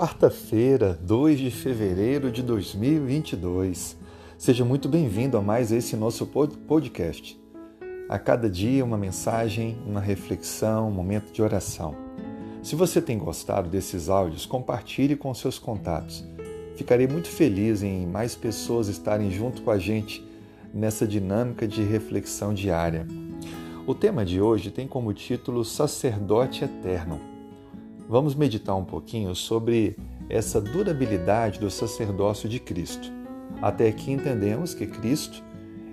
Quarta-feira, 2 de fevereiro de 2022. Seja muito bem-vindo a mais esse nosso podcast. A cada dia uma mensagem, uma reflexão, um momento de oração. Se você tem gostado desses áudios, compartilhe com seus contatos. Ficarei muito feliz em mais pessoas estarem junto com a gente nessa dinâmica de reflexão diária. O tema de hoje tem como título Sacerdote Eterno. Vamos meditar um pouquinho sobre essa durabilidade do sacerdócio de Cristo. Até aqui entendemos que Cristo,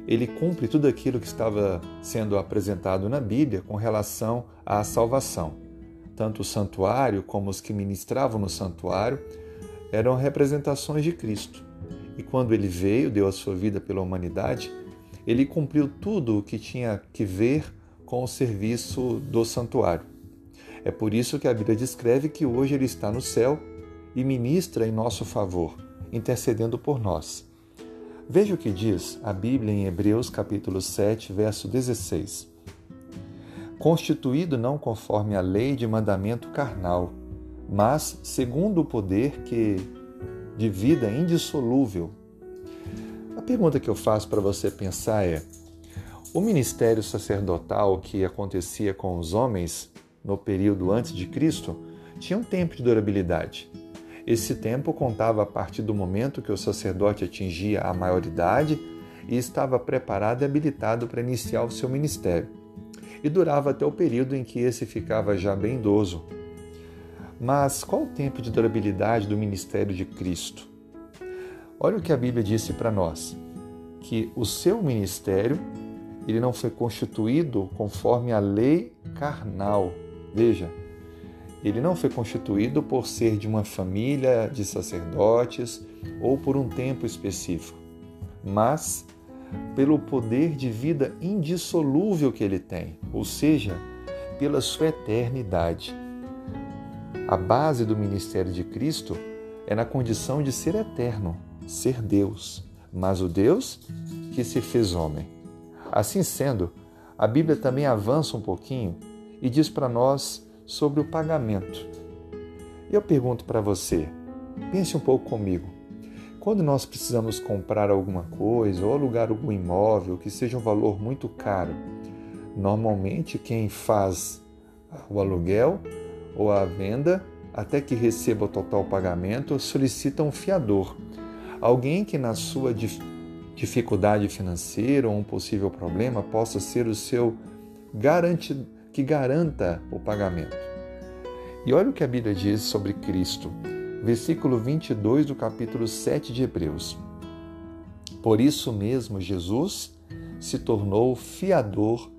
ele cumpre tudo aquilo que estava sendo apresentado na Bíblia com relação à salvação. Tanto o santuário como os que ministravam no santuário eram representações de Cristo. E quando ele veio, deu a sua vida pela humanidade, ele cumpriu tudo o que tinha que ver com o serviço do santuário. É por isso que a Bíblia descreve que hoje ele está no céu e ministra em nosso favor, intercedendo por nós. Veja o que diz a Bíblia em Hebreus capítulo 7, verso 16. Constituído não conforme a lei de mandamento carnal, mas segundo o poder que de vida indissolúvel. A pergunta que eu faço para você pensar é: o ministério sacerdotal que acontecia com os homens no período antes de Cristo, tinha um tempo de durabilidade. Esse tempo contava a partir do momento que o sacerdote atingia a maioridade e estava preparado e habilitado para iniciar o seu ministério. E durava até o período em que esse ficava já bem idoso. Mas qual o tempo de durabilidade do ministério de Cristo? Olha o que a Bíblia disse para nós: que o seu ministério ele não foi constituído conforme a lei carnal, Veja, ele não foi constituído por ser de uma família de sacerdotes ou por um tempo específico, mas pelo poder de vida indissolúvel que ele tem, ou seja, pela sua eternidade. A base do ministério de Cristo é na condição de ser eterno, ser Deus, mas o Deus que se fez homem. Assim sendo, a Bíblia também avança um pouquinho e diz para nós sobre o pagamento. Eu pergunto para você, pense um pouco comigo. Quando nós precisamos comprar alguma coisa ou alugar algum imóvel que seja um valor muito caro, normalmente quem faz o aluguel ou a venda, até que receba o total pagamento, solicita um fiador. Alguém que na sua dificuldade financeira ou um possível problema possa ser o seu garantido que garanta o pagamento. E olha o que a Bíblia diz sobre Cristo, versículo 22 do capítulo 7 de Hebreus. Por isso mesmo, Jesus se tornou fiador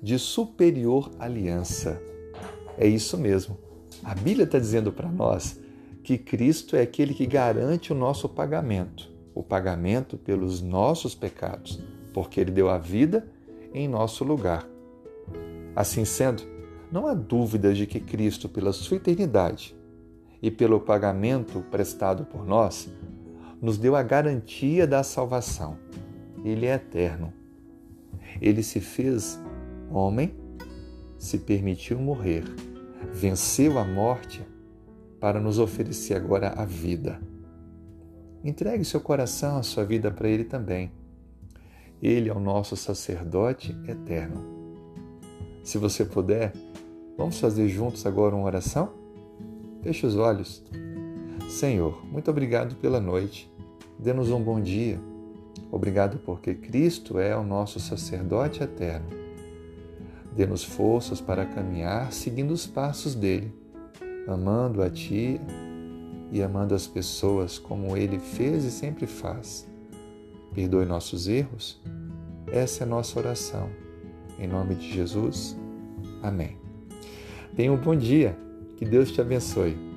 de superior aliança. É isso mesmo. A Bíblia está dizendo para nós que Cristo é aquele que garante o nosso pagamento, o pagamento pelos nossos pecados, porque Ele deu a vida em nosso lugar. Assim sendo, não há dúvida de que Cristo, pela sua eternidade e pelo pagamento prestado por nós, nos deu a garantia da salvação. Ele é eterno. Ele se fez homem, se permitiu morrer, venceu a morte para nos oferecer agora a vida. Entregue seu coração, a sua vida para Ele também. Ele é o nosso sacerdote eterno. Se você puder, vamos fazer juntos agora uma oração? Feche os olhos. Senhor, muito obrigado pela noite. Dê-nos um bom dia. Obrigado porque Cristo é o nosso sacerdote eterno. Dê-nos forças para caminhar seguindo os passos dele, amando a Ti e amando as pessoas como Ele fez e sempre faz. Perdoe nossos erros. Essa é a nossa oração em nome de Jesus. Amém. Tenha um bom dia. Que Deus te abençoe.